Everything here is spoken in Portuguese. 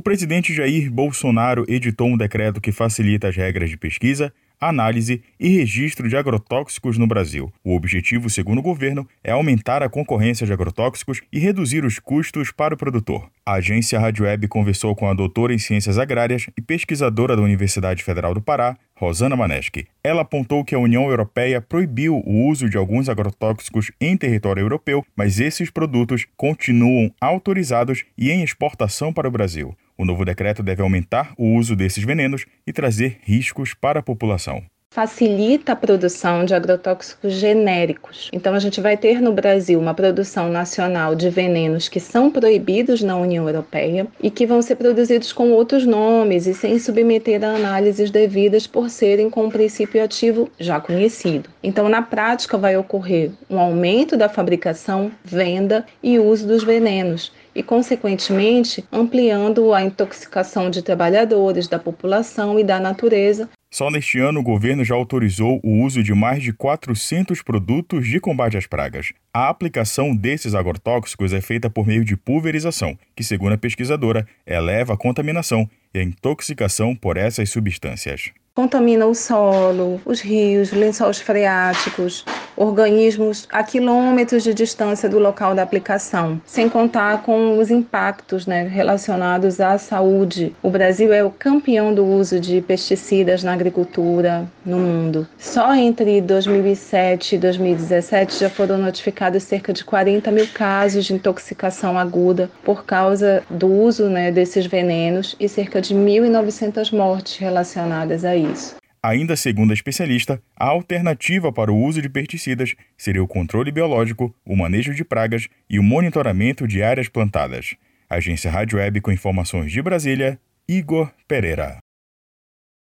O presidente Jair Bolsonaro editou um decreto que facilita as regras de pesquisa, análise e registro de agrotóxicos no Brasil. O objetivo, segundo o governo, é aumentar a concorrência de agrotóxicos e reduzir os custos para o produtor. A agência Rádio Web conversou com a doutora em Ciências Agrárias e pesquisadora da Universidade Federal do Pará, Rosana Maneschi. Ela apontou que a União Europeia proibiu o uso de alguns agrotóxicos em território europeu, mas esses produtos continuam autorizados e em exportação para o Brasil. O novo decreto deve aumentar o uso desses venenos e trazer riscos para a população facilita a produção de agrotóxicos genéricos. Então, a gente vai ter no Brasil uma produção nacional de venenos que são proibidos na União Europeia e que vão ser produzidos com outros nomes e sem submeter a análises devidas por serem com um princípio ativo já conhecido. Então, na prática, vai ocorrer um aumento da fabricação, venda e uso dos venenos e, consequentemente, ampliando a intoxicação de trabalhadores, da população e da natureza, só neste ano, o governo já autorizou o uso de mais de 400 produtos de combate às pragas. A aplicação desses agrotóxicos é feita por meio de pulverização, que, segundo a pesquisadora, eleva a contaminação e a intoxicação por essas substâncias. Contamina o solo, os rios, lençóis freáticos, organismos a quilômetros de distância do local da aplicação, sem contar com os impactos né, relacionados à saúde. O Brasil é o campeão do uso de pesticidas na agricultura no mundo. Só entre 2007 e 2017 já foram notificados cerca de 40 mil casos de intoxicação aguda por causa do uso né, desses venenos e cerca de 1.900 mortes relacionadas a isso. Ainda segundo a especialista, a alternativa para o uso de pesticidas seria o controle biológico, o manejo de pragas e o monitoramento de áreas plantadas. Agência Rádio Web com informações de Brasília, Igor Pereira.